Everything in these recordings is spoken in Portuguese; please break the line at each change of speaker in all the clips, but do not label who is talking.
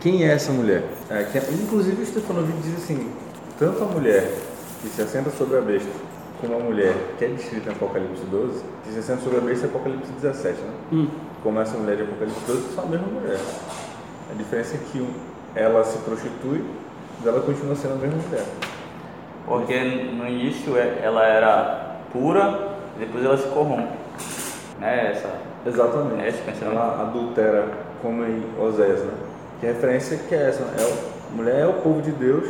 quem é essa mulher? É, que, inclusive o Stefanovic diz assim, tanto a mulher que se assenta sobre a besta, como a mulher que é descrita em Apocalipse 12, que se assenta sobre a besta é Apocalipse 17, né?
Hum.
Como essa mulher de Apocalipse 12 são a mesma mulher. A diferença é que ela se prostitui, mas ela continua sendo a mesma mulher.
Porque no início é- ela era pura, depois ela se corrompe. Né? Essa,
Exatamente.
É pensamento.
Ela adultera, como em Osés, né? Que a referência que é essa, é o, mulher é o povo de Deus.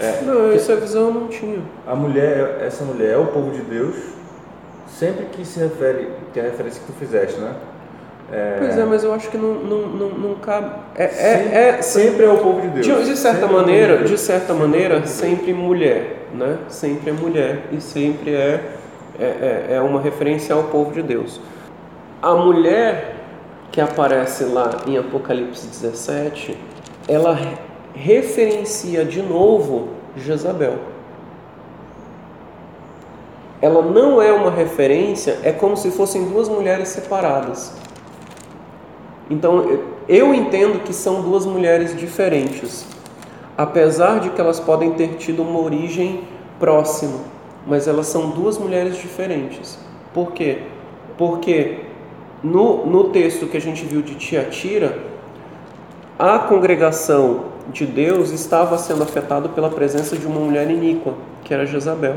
É,
Não, essa visão eu não tinha.
a mulher, essa mulher é o povo de Deus, sempre que se refere, que é a referência que tu fizeste, né? É,
Pois é, mas eu acho que não, não, não, não cabe. É,
sempre,
é, é,
sempre é o povo de Deus.
De, de certa
Sempre é
maneira,
Deus.
de certa maneira, sempre mulher, né? Sempre é mulher e sempre é, é, é, é uma referência ao povo de Deus. A mulher que aparece lá em Apocalipse 17, ela re- referencia de novo Jezabel. Ela não é uma referência, é como se fossem duas mulheres separadas. Então, eu entendo que são duas mulheres diferentes, apesar de que elas podem ter tido uma origem próxima, mas elas são duas mulheres diferentes. Por quê? Porque no, no texto que a gente viu de Tiatira, a congregação de Deus estava sendo afetada pela presença de uma mulher iníqua, que era Jezabel.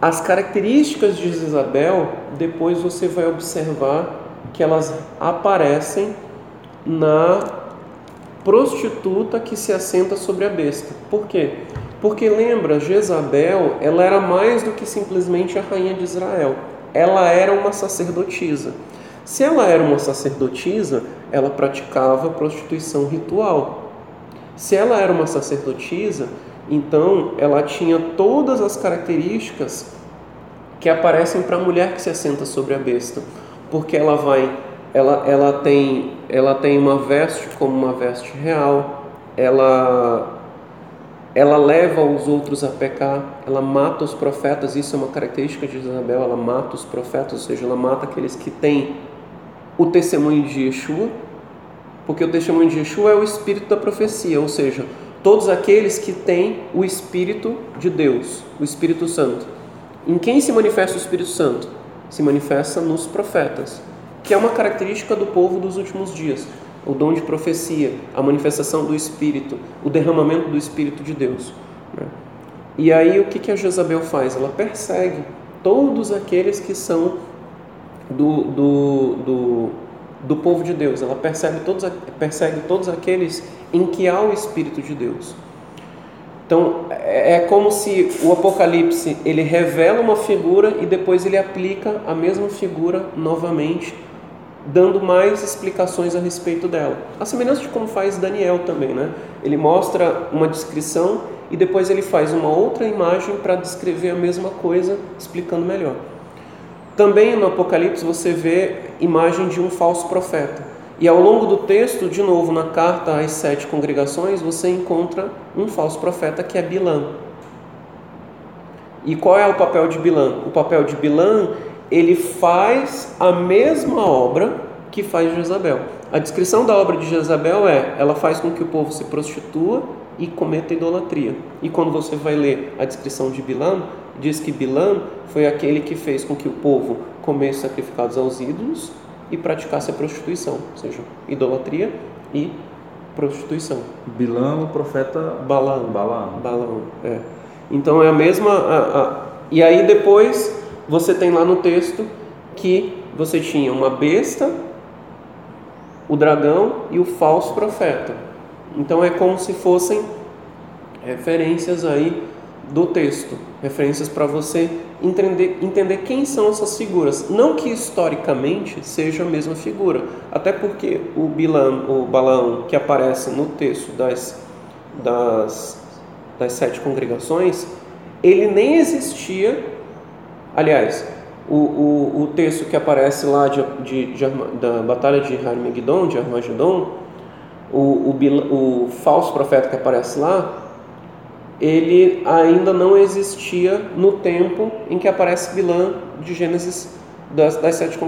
As características de Jezabel, depois você vai observar que elas aparecem na prostituta que se assenta sobre a besta. Por quê? Porque lembra, Jezabel, ela era mais do que simplesmente a rainha de Israel. Ela era uma sacerdotisa. Se ela era uma sacerdotisa, ela praticava prostituição ritual. Se ela era uma sacerdotisa, então ela tinha todas as características que aparecem para a mulher que se assenta sobre a besta, porque ela vai, ela, ela tem, ela tem uma veste como uma veste real, ela ela leva os outros a pecar, ela mata os profetas, isso é uma característica de Isabel, ela mata os profetas, ou seja, ela mata aqueles que têm o testemunho de Yeshua, porque o testemunho de Yeshua é o espírito da profecia, ou seja, todos aqueles que têm o espírito de Deus, o Espírito Santo. Em quem se manifesta o Espírito Santo? Se manifesta nos profetas, que é uma característica do povo dos últimos dias. O dom de profecia, a manifestação do Espírito, o derramamento do Espírito de Deus. né? E aí o que, que a Jezabel faz? Ela persegue todos aqueles que são do, do, do, do povo de Deus. Ela persegue todos, persegue todos aqueles em que há o Espírito de Deus. Então é é como se o Apocalipse ele revela uma figura e depois ele aplica a mesma figura novamente, dando mais explicações a respeito dela. A semelhança de como faz Daniel também, né? Ele mostra uma descrição e depois ele faz uma outra imagem para descrever a mesma coisa, explicando melhor. Também no Apocalipse você vê imagem de um falso profeta. E ao longo do texto, de novo, na carta às sete congregações, você encontra um falso profeta que é Bilã. E qual é o papel de Bilã? O papel de Bilã, ele faz a mesma obra que faz Jezabel. A descrição da obra de Jezabel é: ela faz com que o povo se prostitua e cometa idolatria. E quando você vai ler a descrição de Bilã, diz que Bilã foi aquele que fez com que o povo comesse sacrificados aos ídolos e praticasse a prostituição, ou seja, idolatria e prostituição.
Bilã, o profeta
Balaão.
Balaão.
Balaão, é. Então é a mesma. a- a- e aí depois você tem lá no texto que você tinha uma besta, o dragão e o falso profeta. Então é como se fossem referências aí do texto, referências para você entender, entender quem são essas figuras. Não que historicamente seja a mesma figura, até porque o Bilam, o Balaão que aparece no texto das, das, das sete congregações, ele nem existia. Aliás, o, o, o texto que aparece lá de, de, de da batalha de Armagedon, de Armagedon, o, o, o falso profeta que aparece lá, ele ainda não existia no tempo em que aparece Bilã de Gênesis das, das sete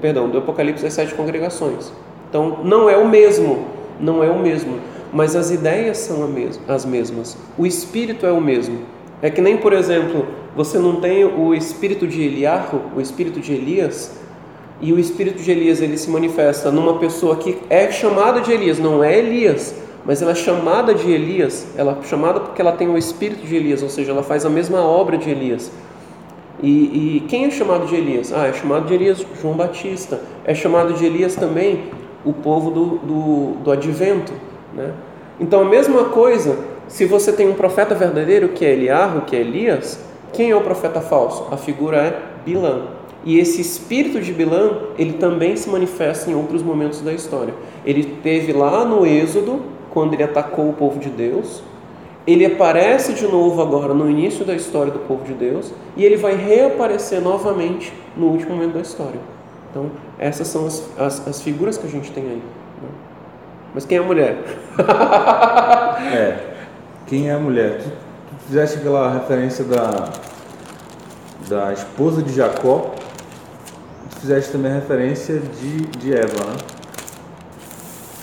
perdão, do Apocalipse das sete congregações. Então não é o mesmo. não é o mesmo, mas as ideias são as mesmas. O espírito é o mesmo. É que nem, por exemplo, você não tem o espírito de Eliarro, o espírito de Elias, e o espírito de Elias ele se manifesta numa pessoa que é chamada de Elias, não é Elias, mas ela é chamada de Elias, ela é chamada porque ela tem o espírito de Elias, ou seja, ela faz a mesma obra de Elias. E, e, quem é chamado de Elias? Ah, é chamado de Elias João Batista. É chamado de Elias também o povo do, do, do advento. Né? Então, a mesma coisa, se você tem um profeta verdadeiro, que é Eliarro, que é Elias, quem é o profeta falso? A figura é Bilã. E esse espírito de Bilã, ele também se manifesta em outros momentos da história. Ele teve lá no Êxodo, quando ele atacou o povo de Deus. Ele aparece de novo agora no início da história do povo de Deus e ele vai reaparecer novamente no último momento da história. Então, essas são as, as, as figuras que a gente tem aí. Né? Mas quem é a mulher?
é, quem é a mulher? Tu, tu fizeste aquela referência da, da esposa de Jacó, tu fizeste também a referência de, de Eva, né?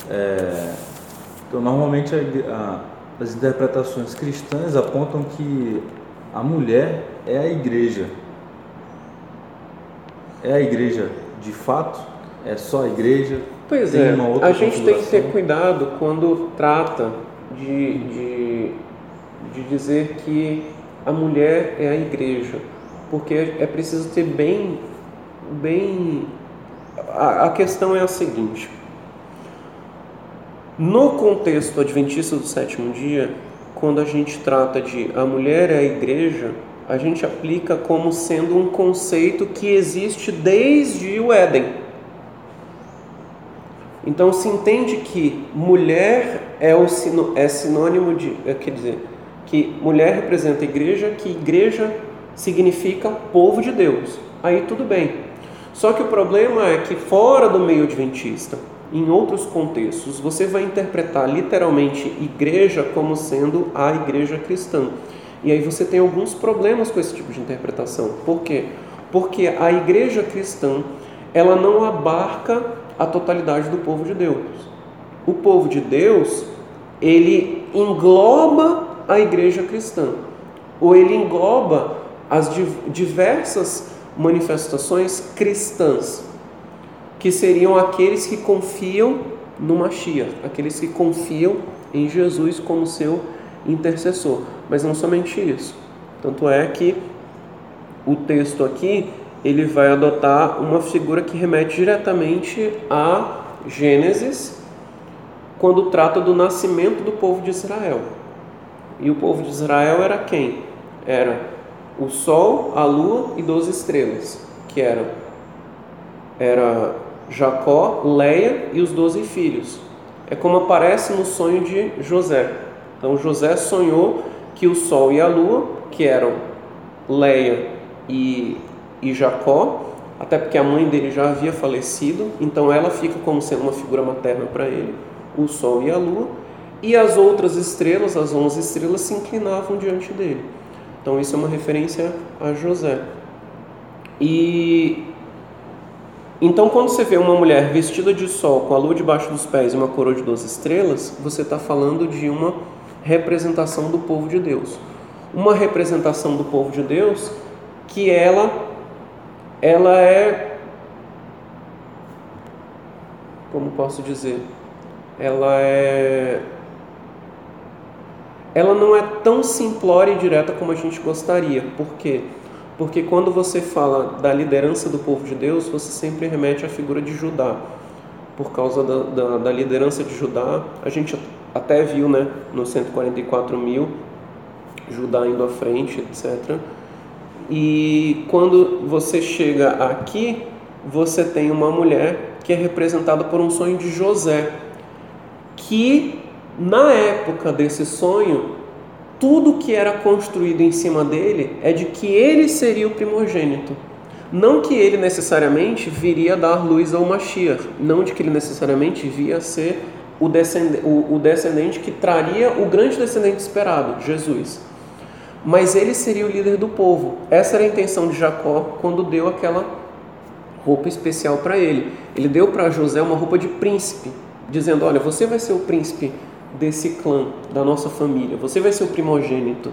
É, então, normalmente a, a, as interpretações cristãs apontam que a mulher é a igreja. É a igreja de fato? É só a igreja?
Pois tem é, a gente tem que ter cuidado quando trata de, de, de dizer que a mulher é a igreja, porque é preciso ter bem, bem. A, a questão é a seguinte: no contexto adventista do sétimo dia, quando a gente trata de a mulher é a igreja, a gente aplica como sendo um conceito que existe desde o Éden. Então se entende que mulher é, o, é sinônimo de, é, quer dizer, que mulher representa igreja, que igreja significa povo de Deus. Aí tudo bem. Só que o problema é que fora do meio adventista, em outros contextos, você vai interpretar literalmente igreja como sendo a igreja cristã. E aí você tem alguns problemas com esse tipo de interpretação. Por quê? Porque a igreja cristã, ela não abarca a totalidade do povo de Deus. O povo de Deus, ele engloba a igreja cristã, ou ele engloba as diversas manifestações cristãs que seriam aqueles que confiam no Mashiach, aqueles que confiam em Jesus como seu intercessor. Mas não somente isso. Tanto é que o texto aqui ele vai adotar uma figura que remete diretamente a Gênesis, quando trata do nascimento do povo de Israel. E o povo de Israel era quem? Era o sol, a lua e doze estrelas, que eram era Jacó, Leia e os doze filhos. É como aparece no sonho de José. Então José sonhou que o sol e a lua, que eram Leia e, e Jacó, até porque a mãe dele já havia falecido, então ela fica como sendo uma figura materna para ele, o sol e a lua, e as outras estrelas, as onze estrelas, se inclinavam diante dele. Então isso é uma referência a José. E então, quando você vê uma mulher vestida de sol, com a lua debaixo dos pés e uma coroa de 12 estrelas, você está falando de uma representação do povo de Deus. Uma representação do povo de Deus que ela, ela é, como posso dizer, ela é, ela não é tão simplória e direta como a gente gostaria. Por quê? Porque quando você fala da liderança do povo de Deus, você sempre remete à figura de Judá. Por causa da, da, da liderança de Judá, a gente até viu né, nos 144 mil, Judá indo à frente, etc. E quando você chega aqui, você tem uma mulher que é representada por um sonho de José, que na época desse sonho tudo que era construído em cima dele é de que ele seria o primogênito. Não que ele necessariamente viria dar luz ao Mashiach, não de que ele necessariamente via ser o descendente, o, o descendente que traria o grande descendente esperado, Jesus. Mas ele seria o líder do povo. Essa era a intenção de Jacó quando deu aquela roupa especial para ele. Ele deu para José uma roupa de príncipe, dizendo: Olha, você vai ser o príncipe desse clã, da nossa família, você vai ser o primogênito.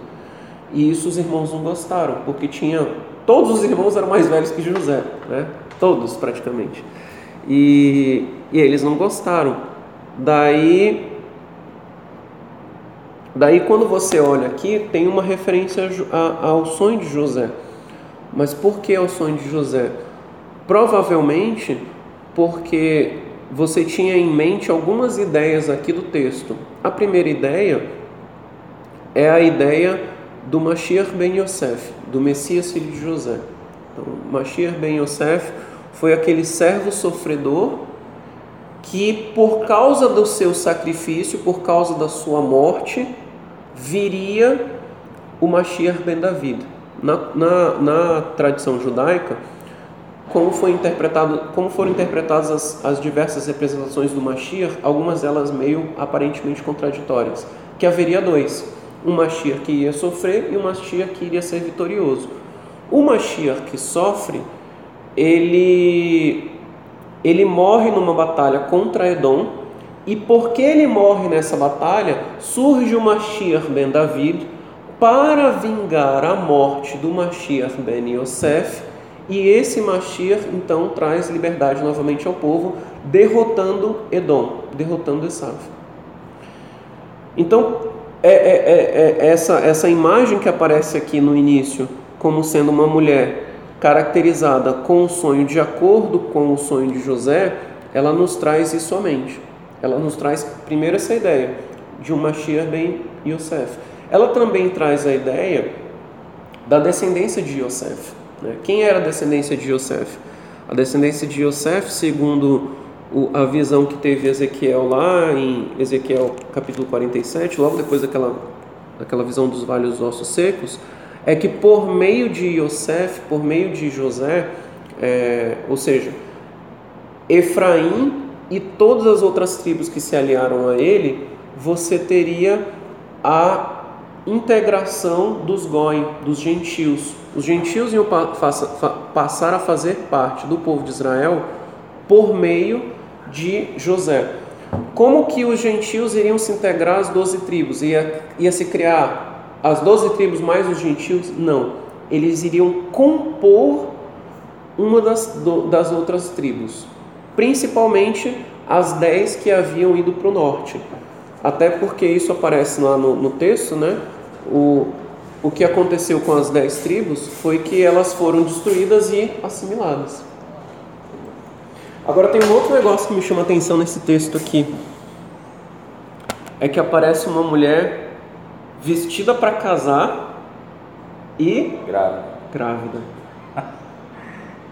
E isso os irmãos não gostaram, porque tinha. Todos os irmãos eram mais velhos que José, né? Todos praticamente. E, e eles não gostaram. Daí Daí, quando você olha aqui, tem uma referência ao sonho de José. Mas por que ao sonho de José? Provavelmente porque você tinha em mente algumas ideias aqui do texto. A primeira ideia é a ideia do Mashiach ben Yosef, do Messias filho de José. Então, Mashiach ben Yosef foi aquele servo sofredor que, por causa do seu sacrifício, por causa da sua morte, viria o Mashiach ben David. Na, na, na tradição judaica, como, foi interpretado, como foram interpretadas as, as diversas representações do Mashiach, algumas delas meio aparentemente contraditórias, que haveria dois, um Mashiach que ia sofrer e um Mashiach que iria ser vitorioso. O Mashiach que sofre, ele, ele morre numa batalha contra Edom, e porque ele morre nessa batalha, surge o Mashiach ben David para vingar a morte do Mashiach ben Yosef, e esse Mashiach então traz liberdade novamente ao povo, derrotando Edom, derrotando Esav. Então, é, é, é, é essa, essa imagem que aparece aqui no início, como sendo uma mulher caracterizada com o sonho de acordo com o sonho de José, ela nos traz isso somente. Ela nos traz primeiro essa ideia de um Mashiach ben Yosef. Ela também traz a ideia da descendência de Yosef. Né? Quem era a descendência de Yosef? A descendência de Yosef, segundo o, a visão que teve Ezequiel lá em Ezequiel capítulo 47, logo depois daquela, daquela visão dos vales ossos secos, é que por meio de Yosef, por meio de José, é, ou seja, Efraim e todas as outras tribos que se aliaram a ele, você teria a integração dos goi, dos gentios. Os gentios iam passar a fazer parte do povo de Israel por meio de José. Como que os gentios iriam se integrar às doze tribos? Ia, ia se criar as doze tribos mais os gentios? Não. Eles iriam compor uma das, das outras tribos principalmente as dez que haviam ido para o norte. Até porque isso aparece lá no, no texto, né? O, o que aconteceu com as dez tribos foi que elas foram destruídas e assimiladas. Agora tem um outro negócio que me chama a atenção nesse texto aqui. É que aparece uma mulher vestida para casar e
grávida.
grávida.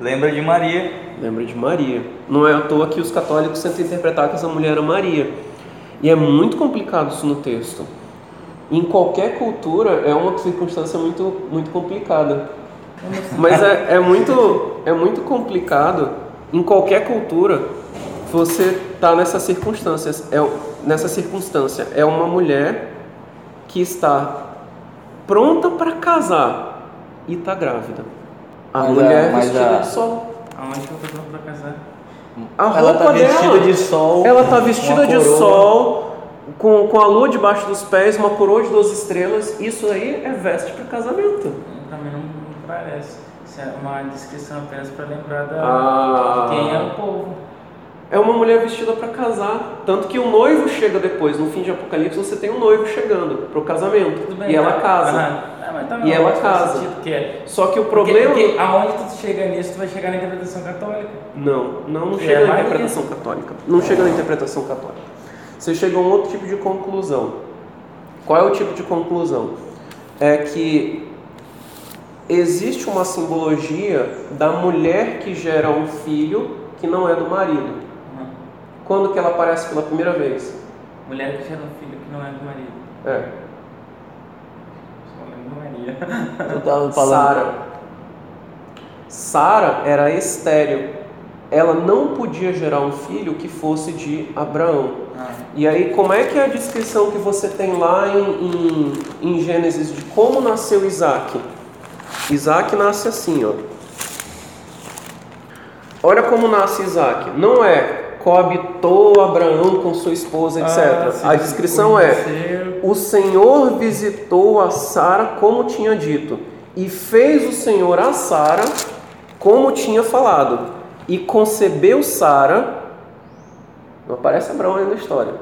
Lembra de Maria.
Lembra de Maria. Não é à toa que os católicos tentam interpretar que essa mulher era Maria. E é muito complicado isso no texto. Em qualquer cultura é uma circunstância muito, muito complicada. Mas é, é, muito, é muito complicado em qualquer cultura você tá nessas circunstâncias. É, nessa circunstância é uma mulher que está pronta para casar e está grávida. A
Mas
mulher
a-
vestida
a-
de sol.
Aonde que eu tô pronto pra casar?
A roupa
Ela tá vestida
dela,
de sol.
Ela tá
uma
vestida de sol, com, com a lua debaixo dos pés, uma coroa de 12 estrelas. Isso aí é veste para casamento.
Pra mim não, não parece. Isso é uma descrição apenas para lembrar da
Ah.
de quem é o povo.
É uma mulher vestida para casar. Tanto que o noivo chega depois. No fim de Apocalipse, você tem um noivo chegando pro casamento.
Tudo bem,
e ela
tá?
casa.
Aham. Tá
E ela
faz
casa.
sentido que é.
Só que o
Porque,
problema.
porque aonde tu chega nisso, tu vai chegar na interpretação católica.
Não, não, não
Que
chega
é
na interpretação católica. Não chega na interpretação católica. Você chega a um outro tipo de conclusão. Qual é o tipo de conclusão? É que existe uma simbologia da mulher que gera um filho que não é do marido.
Uhum.
Quando que ela aparece pela primeira vez?
Mulher que gera um filho que não é do marido.
É,
Maria.
Tu tava falando.
Sara. Sara era estéril. Ela não podia gerar um filho que fosse de Abraão.
Ah,
E aí, como é que é a descrição que você tem lá em, em, em Gênesis de como nasceu Isaac? Isaac nasce assim, ó. Olha como nasce Isaac. Não é coabitou Abraão com sua esposa, etc.
Ah, sim,
a descrição é. O Senhor visitou a Sara como tinha dito, e fez o Senhor a Sara como tinha falado, e concebeu Sara. Não aparece Abraão aí na história.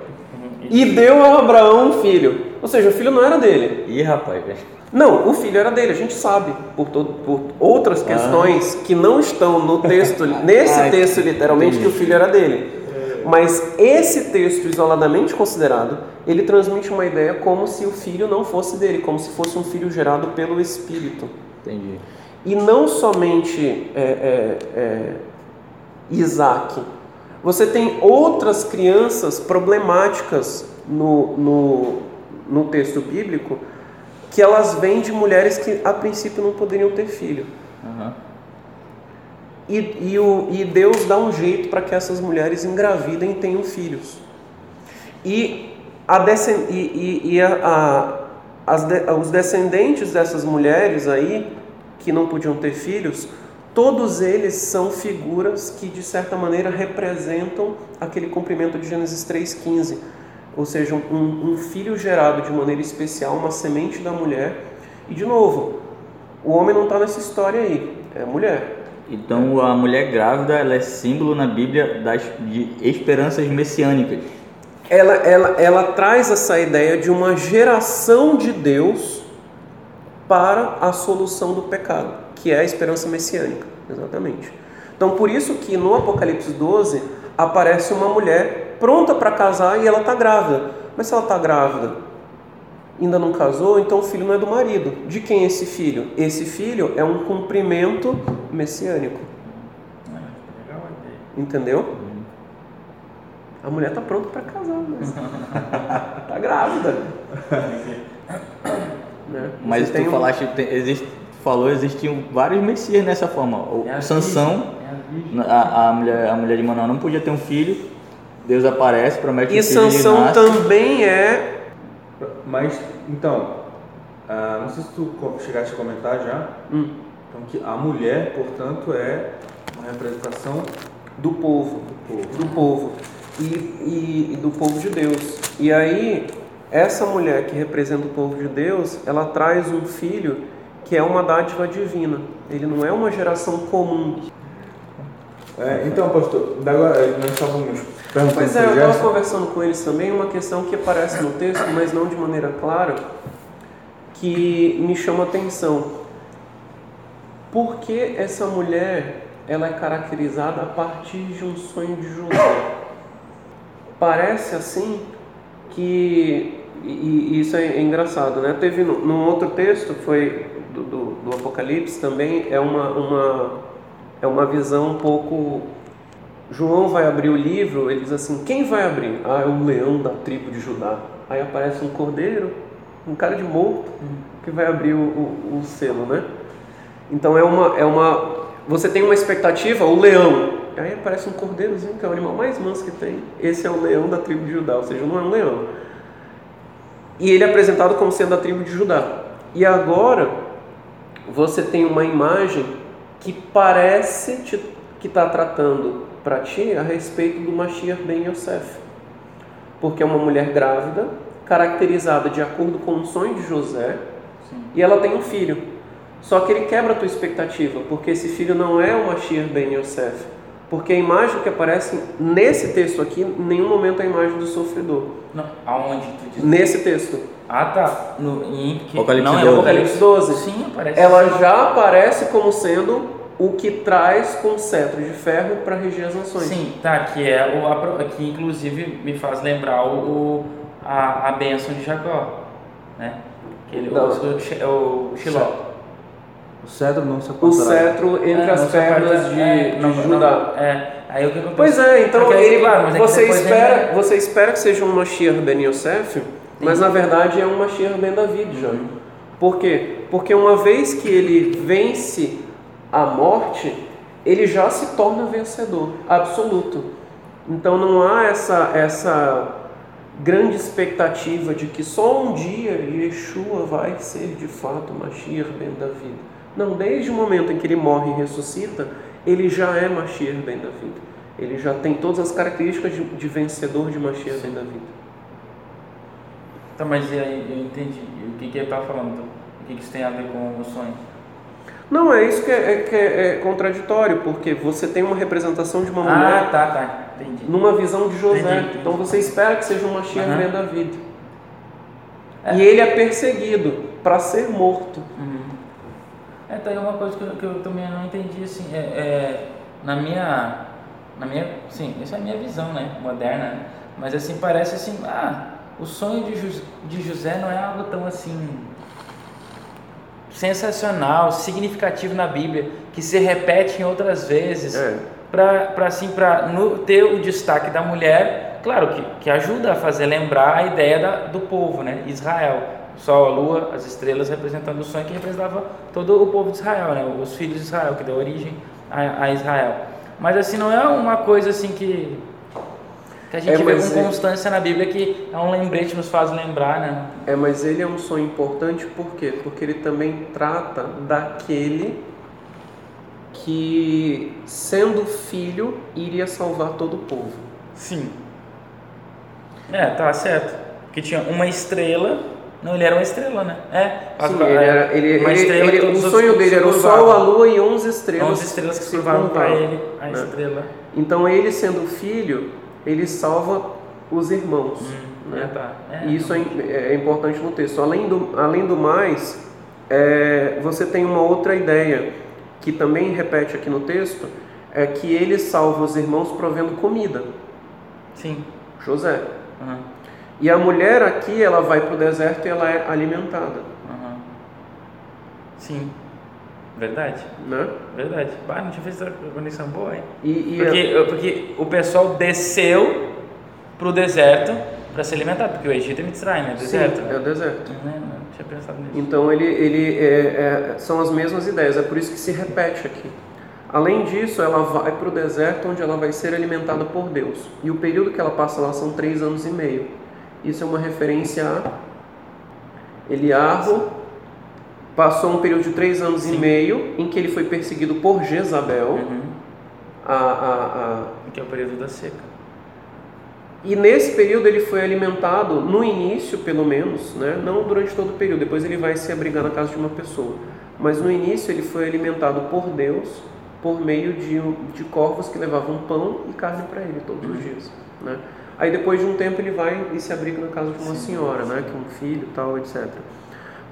E deu a Abraão um filho. Ou seja, o filho não era dele.
Ih, rapaz, velho.
Não, o filho era dele, a gente sabe, por, todo, por outras questões que não estão no texto, nesse
Ah,
texto literalmente, que o filho era dele. Mas esse texto isoladamente considerado, ele transmite uma ideia como se o filho não fosse dele, como se fosse um filho gerado pelo Espírito.
Entendi.
E não somente é, é, é, Isaac. Você tem outras crianças problemáticas no, no, no texto bíblico que elas vêm de mulheres que a princípio não poderiam ter filho.
Aham.
E, e, o, e Deus dá um jeito para que essas mulheres engravidem e tenham filhos. E, a descen- e, e, e a, a- de- os descendentes dessas mulheres aí, que não podiam ter filhos, todos eles são figuras que, de certa maneira, representam aquele cumprimento de Gênesis 3,15. Ou seja, um, um filho gerado de maneira especial, uma semente da mulher. E, de novo, o homem não está nessa história aí, é a mulher.
Então a mulher grávida ela é símbolo na Bíblia das, de esperanças messiânicas.
ela, ela, ela traz essa ideia de uma geração de Deus para a solução do pecado, que é a esperança messiânica, exatamente. Então, por isso que no Apocalipse 12 aparece uma mulher pronta para casar e ela está grávida. Mas se ela está grávida, ainda não casou, então o filho não é do marido. De quem é esse filho? Esse filho é um cumprimento messiânico. Entendeu? A mulher está pronta para casar, mas está grávida. Né?
Mas
Você
tu
tem um-
falaste, tem, existe, falou, existiam vários messias dessa forma. O
É a
Sansão,
é a
a, a mulher, a mulher de Manoel não podia ter um filho. Deus aparece, promete
E
um filho ele
Sansão
nasce.
também é.
Mas, então, ah, não sei se tu chegaste a comentar já,
hum,
então, que a mulher, portanto, é uma representação
do povo.
do povo.
Do povo. E, e- e do povo de Deus. E aí, essa mulher que representa o povo de Deus, ela traz um filho que é uma dádiva divina. Ele não é uma geração comum.
É, então, pastor, agora nós estávamos perguntando
Pois é, eu estava conversando com eles também, uma questão que aparece no texto, mas não de maneira clara, que me chama atenção. Por que essa mulher ela é caracterizada a partir de um sonho de José? Parece assim que e, isso é engraçado, né? Teve num outro texto, foi do, do, do Apocalipse também, é uma, uma, é uma visão um pouco João vai abrir o livro, ele diz assim: quem vai abrir? Ah, é o leão da tribo de Judá. Aí aparece um cordeiro, um cara de morto, que vai abrir o, o, o selo, né? Então é uma, é uma. Você tem uma expectativa, o leão. Aí aparece um cordeirozinho, que é o animal mais manso que tem. Esse é o leão da tribo de Judá, ou seja, não é um leão. E ele é apresentado como sendo da tribo de Judá. E agora você tem uma imagem que parece te, que está tratando para ti a respeito do Mashiach Ben Yosef. Porque é uma mulher grávida, caracterizada de acordo com o sonho de José, e ela tem um filho. Só que ele quebra a tua expectativa, porque esse filho não é o Mashiach Ben Yosef. Porque a imagem que aparece nesse texto aqui, em nenhum momento é a imagem do sofredor.
Não, aonde tu diz?
Nesse texto,
Ah, tá. No, em, que,
Apocalipse
não é
12.
Apocalipse 12,
Sim, aparece.
ela já aparece como sendo o que traz com cetro de ferro para reger as nações.
Sim, tá, que é o que inclusive me faz lembrar o, o- a, a bênção de Jacó, né? Que ele, o,
Não.
o, o Shiló.
O cedro não se
O
apartará.
cetro entre
É,
as
não
pernas de,
é,
de
não- não-
Judá.
é, aí o que acontece?
Pois é, então
Porque,
ele,
claro, é
você, espera,
ele-
você espera que seja um Mashiach Ben Yosef, mas na verdade é um Mashiach Ben David já. Por quê? Porque uma vez que ele vence a morte, ele já se torna vencedor absoluto. Então não há essa, essa grande expectativa de que só um dia Yeshua vai ser de fato Mashiach Ben David. Não, desde o momento em que ele morre e ressuscita, ele já é Mashiach Ben David. ele já tem todas as características de, de vencedor de Mashiach dentro da vida.
Tá, mas e aí, eu entendi. O que, que ele está falando? Então? O que, que isso tem a ver com o sonho?
Não, é isso que é, é, que é, é contraditório, porque você tem uma representação de uma mulher
Ah, tá, tá. Entendi.
numa visão de José.
Entendi, entendi.
Então você espera que seja um Mashiach dentro da vida.
É.
E ele é perseguido para ser morto.
Uhum. É, tá aí uma coisa que eu, que eu também não entendi, assim, é, é, na minha, na minha, sim, essa é a minha visão, né, moderna, né? mas assim, parece assim, ah, o sonho de, Jus- de José não é algo tão assim, sensacional, significativo na Bíblia, que se repete em outras vezes,
É.
para assim, para ter o destaque da mulher, claro que, que ajuda a fazer lembrar a ideia da, do povo, né? Israel. O sol, a lua, as estrelas representando o sonho que representava todo o povo de Israel, né? Os filhos de Israel, que deu origem a, a Israel. Mas assim, não é uma coisa assim que, que a gente
É,
vê com
é-
constância na Bíblia que é um lembrete, nos faz lembrar, né?
É, mas ele é um sonho importante por quê? Porque ele também trata daquele que, sendo filho, iria salvar todo o povo.
Sim. É, tá certo. Porque tinha uma estrela. Não, ele era uma estrela, né? É.
Sim,
as-
ele era, ele,
uma
ele-
estrela
ele-
que
o sonho dele era o sol, a lua e 11 estrelas.
11 estrelas que se
se
curvavam para ele, a
né?
estrela.
Então ele sendo filho, ele salva os irmãos.
Hum,
né?
é, tá. É,
E isso é, im- é importante no texto. Além do, além do mais, é, você tem uma outra ideia que também repete aqui no texto, é que ele salva os irmãos provendo comida.
Sim.
José.
Aham,
E a mulher aqui, ela vai para o deserto e ela é alimentada.
aham. Sim. Verdade.
Né?
Verdade. Bah, não tinha feito essa conexão boa, hein?
E, e
Porque, porque o pessoal desceu pro deserto para se alimentar, porque o Egito é Mitzrayim, né?
sim,
Deserto.
é o deserto.
Não, não, não tinha pensado nisso.
Então ele, ele é- é- são as mesmas ideias, é por isso que se repete aqui. Além disso, ela vai para o deserto onde ela vai ser alimentada por Deus. E o período que ela passa lá são três anos e meio. Isso é uma referência a Eliarro. Passou um período de três anos e
Sim.
meio em que ele foi perseguido por Jezabel.
Uhum.
A, a, a,
Que é o período da seca.
E nesse período ele foi alimentado, no início pelo menos, né? não durante todo o período, depois ele vai se abrigar na casa de uma pessoa. Mas no início ele foi alimentado por Deus por meio de, de corvos que levavam pão e carne para ele todos os dias. Né? Aí depois de um tempo ele vai e se abriga na casa de uma senhora, né? que é um filho e tal, etc.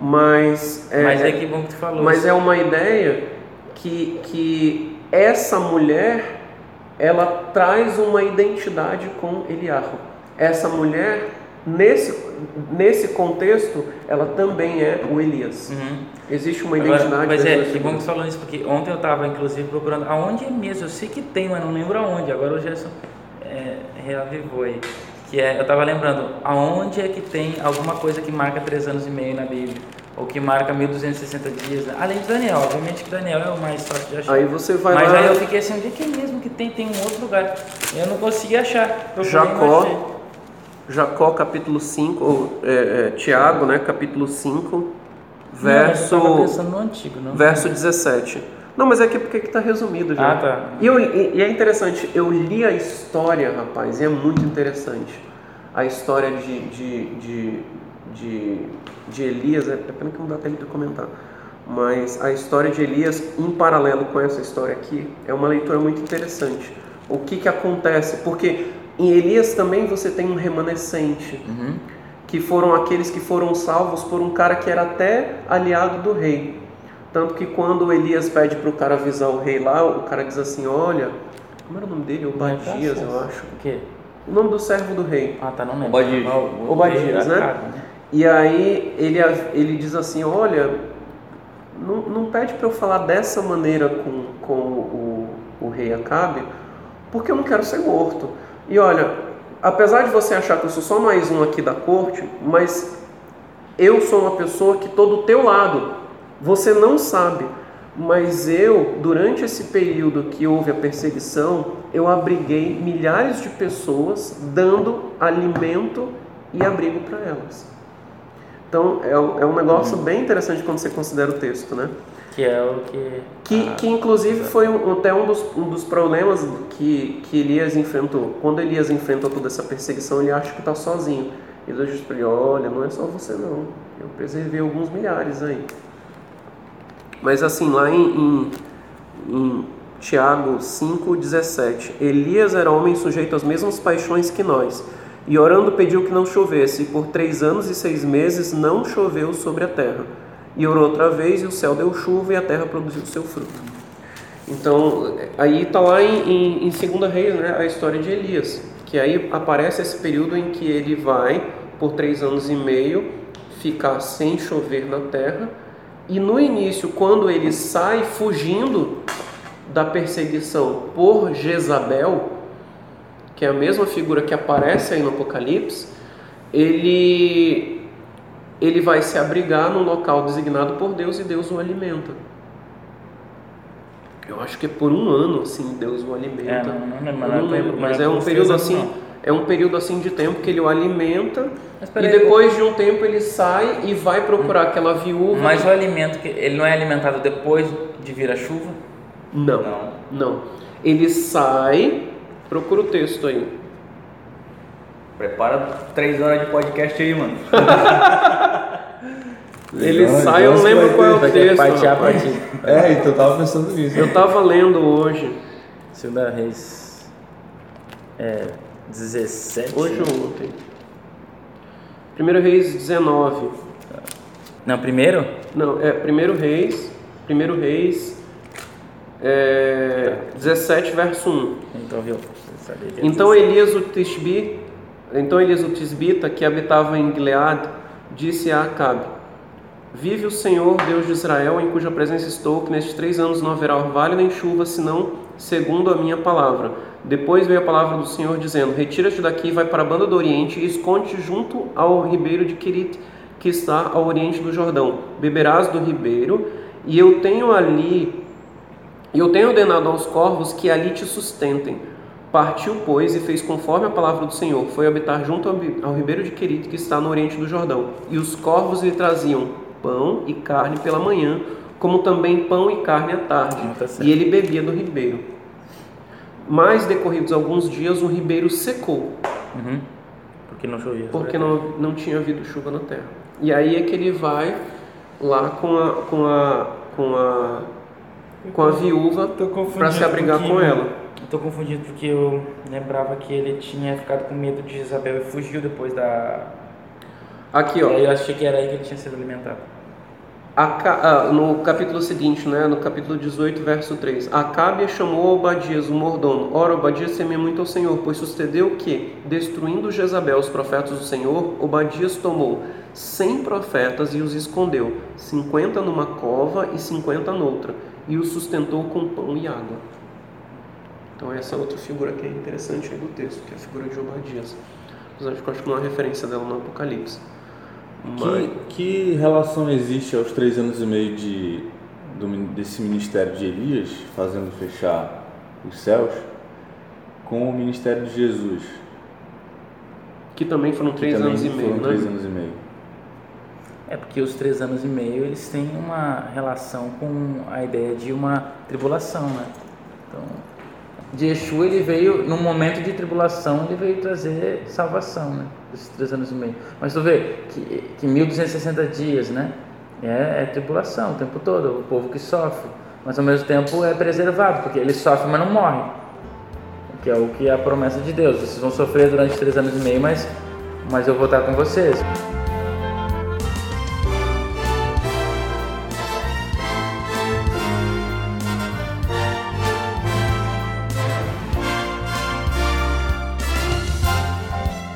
Mas é,
Mas é que bom que tu falou.
mas é uma ideia que, que essa mulher ela traz uma identidade com Eliarro. Essa mulher, nesse, nesse contexto, ela também é o Elias.
Uhum.
Existe uma
Agora,
identidade.
mas
das
é, que bom que tu falou isso, porque ontem eu estava inclusive procurando aonde mesmo, eu sei que tem, mas não lembro aonde, agora o Gerson é, reavivou aí. Que é, eu estava lembrando, aonde é que tem alguma coisa que marca três anos e meio na Bíblia, ou que marca 1260 dias, né? além de Daniel, obviamente que Daniel é o mais fácil de achar.
Aí você vai
mas
lá.
aí eu fiquei assim, onde é que é mesmo que tem? Tem um outro lugar. Eu não consegui achar.
Jacó, Jacó capítulo 5, ou é, é, Tiago, né, capítulo 5, verso,
não.
verso 17. Não, mas é que porque que está resumido já.
Ah, tá.
E, eu- e- e é interessante, eu li a história, rapaz, e é muito interessante. A história de, de, de, de, de Elias, é é pena que não dá tempo de comentar, mas a história de Elias, em paralelo com essa história aqui, é uma leitura muito interessante. O que, que acontece? Porque em Elias também você tem um remanescente,
Uhum.
que foram aqueles que foram salvos por um cara que era até aliado do rei. Tanto que quando Elias pede para o cara avisar o rei lá, o cara diz assim: Olha, como era o nome dele? Obadias, eu acho.
O quê?
O nome do servo do rei.
Ah, tá, não lembro.
Obadias.
Obadias, né?
cara,
E aí ele, ele diz assim: Olha, não, não pede para eu falar dessa maneira com, com o, o rei Acabe, porque eu não quero ser morto. E olha, apesar de você achar que eu sou só mais um aqui da corte, mas eu sou uma pessoa que estou do teu lado. Você não sabe, mas eu, durante esse período que houve a perseguição, eu abriguei milhares de pessoas, dando alimento e abrigo para elas. Então é, um- é negócio bem interessante quando você considera o texto, né?
Que é o que.
Que,
ah,
que inclusive foi um- até um dos, um dos problemas que, que Elias enfrentou. Quando Elias enfrenta toda essa perseguição, ele acha que está sozinho. E Deus diz para ele: Olha, não é só você não. Eu preservei alguns milhares aí. Mas assim, lá em, em, em Tiago 5,17: Elias era homem sujeito às mesmas paixões que nós. E orando pediu que não chovesse. E por três anos e seis meses não choveu sobre a terra. E orou outra vez, e o céu deu chuva, e a terra produziu seu fruto. Então, aí está lá em, em, em Segunda Reis, né, a história de Elias, que aí aparece esse período em que ele vai, por três anos e meio, ficar sem chover na terra, e no início, quando ele sai fugindo da perseguição por Jezabel, que é a mesma figura que aparece aí no Apocalipse, ele ele vai se abrigar num local designado por Deus e Deus o alimenta. Eu acho que é por um ano assim Deus o alimenta.
É, não- não
Eu
mas
não
não é
lembro, mas
não é
é um período assim, é um período assim de tempo que ele o alimenta e depois de um tempo ele sai e vai procurar aquela viúva.
Mas o alimento, que ele não é alimentado depois de vir a chuva?
não,
Não.
não. Ele sai, procura o texto aí.
Prepara três horas de podcast aí, mano.
Ele
Então,
sai, eu não lembro qual é o texto.
É, então eu tava pensando nisso.
Eu tava lendo hoje,
Segunda Reis. É. 17.
hoje ou ontem. 1 Reis 19.
Não, primeiro?
Não, é 1 Reis, 1 Reis é, 17, verso 1.
Então, viu?
Então
17.
Elias o Tisbi, então Elias o Tisbita, que habitava em Gilead, disse a Acabe: Vive o Senhor, Deus de Israel, em cuja presença estou, que nestes três anos não haverá orvalho nem chuva, senão segundo a minha palavra. Depois veio a palavra do Senhor dizendo: Retira-te daqui vai para a banda do Oriente e esconde-te junto ao ribeiro de Querit, que está ao oriente do Jordão. Beberás do ribeiro, e eu tenho ali eu tenho ordenado aos corvos que ali te sustentem. Partiu, pois, e fez conforme a palavra do Senhor. Foi habitar junto ao ribeiro de Querite, que está no oriente do Jordão. E os corvos lhe traziam pão e carne pela manhã, como também pão e carne à tarde.
Ah, tá
e ele bebia do ribeiro. Mais decorridos alguns dias, o ribeiro secou,
Uhum. Porque não chovia.
porque não, não tinha havido chuva na terra. E aí é que ele vai lá com a, com a, com a, com a viúva para se abrigar com ela.
Eu tô confundido porque eu lembrava que ele tinha ficado com medo de Isabel e fugiu depois da.
Aqui,
E
ó.
aí eu achei que era aí que ele tinha sido alimentado.
No capítulo seguinte, né, no capítulo 18, verso 3, Acabe chamou Obadias, o mordomo. Ora, Obadias temia muito ao Senhor, pois sucedeu que, destruindo Jezabel os profetas do Senhor, Obadias tomou cem profetas e os escondeu, cinquenta numa cova e cinquenta noutra, e os sustentou com pão e água. Então essa outra figura que é interessante aí do texto, que é a figura de Obadias. Mas acho que não há referência dela no Apocalipse. Mas-
Que, que relação existe aos três anos e meio de, do desse ministério de Elias, fazendo fechar os céus, com o ministério de Jesus?
que também foram três
também
anos e meio, né?
três anos e meio.
É porque os três anos e meio eles têm uma relação com a ideia de uma tribulação, né? Então, de Yeshua ele veio, num momento de tribulação, ele veio trazer salvação, né? Esses três anos e meio. Mas tu vê que, que 1260 dias, né? É, é tribulação o tempo todo, o povo que sofre. Mas ao mesmo tempo é preservado, porque ele sofre, mas não morre. Que é o que é a promessa de Deus. Vocês vão sofrer durante três anos e meio, mas, mas eu vou estar com vocês.